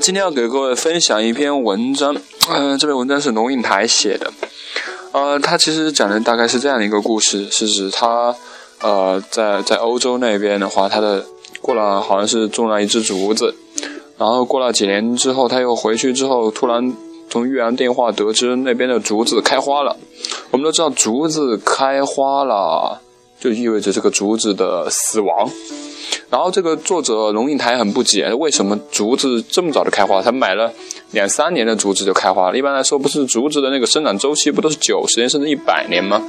今天要给各位分享一篇文章，嗯，这篇文章是龙应台写的，呃，他其实讲的大概是这样的一个故事，是指他，呃，在在欧洲那边的话，他的过了好像是种了一只竹子，然后过了几年之后，他又回去之后，突然从岳阳电话得知那边的竹子开花了。我们都知道，竹子开花了，就意味着这个竹子的死亡。然后这个作者龙应台很不解，为什么竹子这么早就开花？他买了两三年的竹子就开花了。一般来说，不是竹子的那个生长周期不都是九十年甚至一百年吗？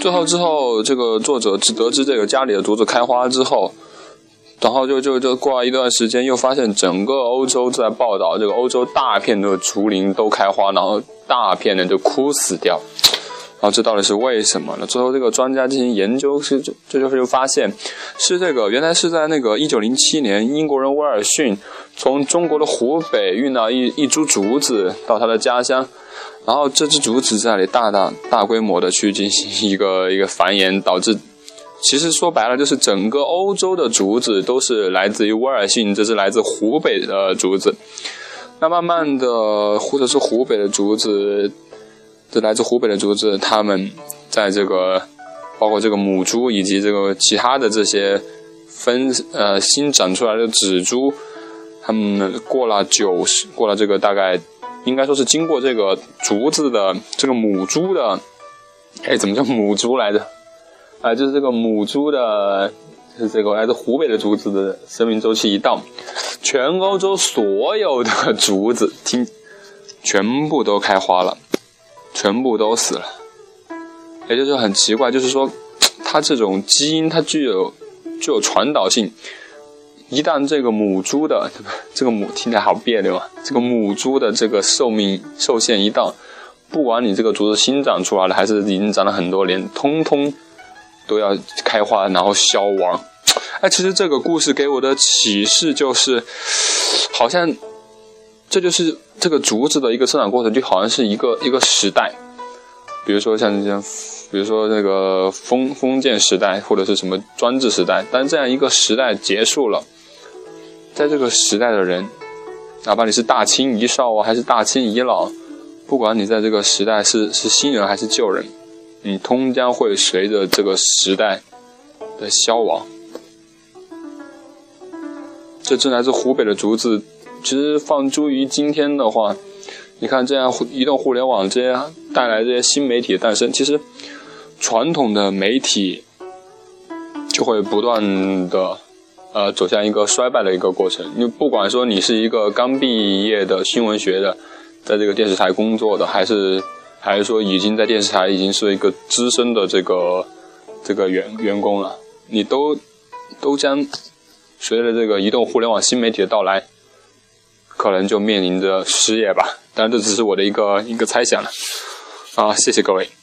最后之后，这个作者只得知这个家里的竹子开花之后，然后就就就过了一段时间，又发现整个欧洲在报道这个欧洲大片的竹林都开花，然后大片的就枯死掉。然后这到底是为什么呢？最后这个专家进行研究，是这这就是发现，是这个原来是在那个一九零七年，英国人威尔逊从中国的湖北运到一一株竹子到他的家乡，然后这只竹子在那里大大大规模的去进行一个一个繁衍，导致其实说白了就是整个欧洲的竹子都是来自于威尔逊这是来自湖北的竹子，那慢慢的或者是湖北的竹子。这来自湖北的竹子，它们在这个包括这个母株以及这个其他的这些分呃新长出来的子株，它们过了九十，过了这个大概应该说是经过这个竹子的这个母猪的，哎，怎么叫母猪来着？啊，就是这个母猪的，是这个来自湖北的竹子的生命周期一到，全欧洲所有的竹子听全部都开花了。全部都死了，也就是很奇怪，就是说，它这种基因它具有具有传导性，一旦这个母猪的这个母听起来好别扭啊，这个母猪的这个寿命寿限一到，不管你这个竹子新长出来了，还是已经长了很多年，通通都要开花然后消亡。哎，其实这个故事给我的启示就是，好像这就是。这个竹子的一个生长过程就好像是一个一个时代，比如说像像，比如说那个封封建时代或者是什么专制时代，当这样一个时代结束了，在这个时代的人，哪怕你是大清遗少啊，还是大清遗老，不管你在这个时代是是新人还是旧人，你通将会随着这个时代的消亡。这只来自湖北的竹子。其实放诸于今天的话，你看这样移动互联网这些带来这些新媒体的诞生，其实传统的媒体就会不断的呃走向一个衰败的一个过程。你不管说你是一个刚毕业的新闻学的，在这个电视台工作的，还是还是说已经在电视台已经是一个资深的这个这个员员工了，你都都将随着这个移动互联网新媒体的到来。可能就面临着失业吧，但这只是我的一个一个猜想了，啊，谢谢各位。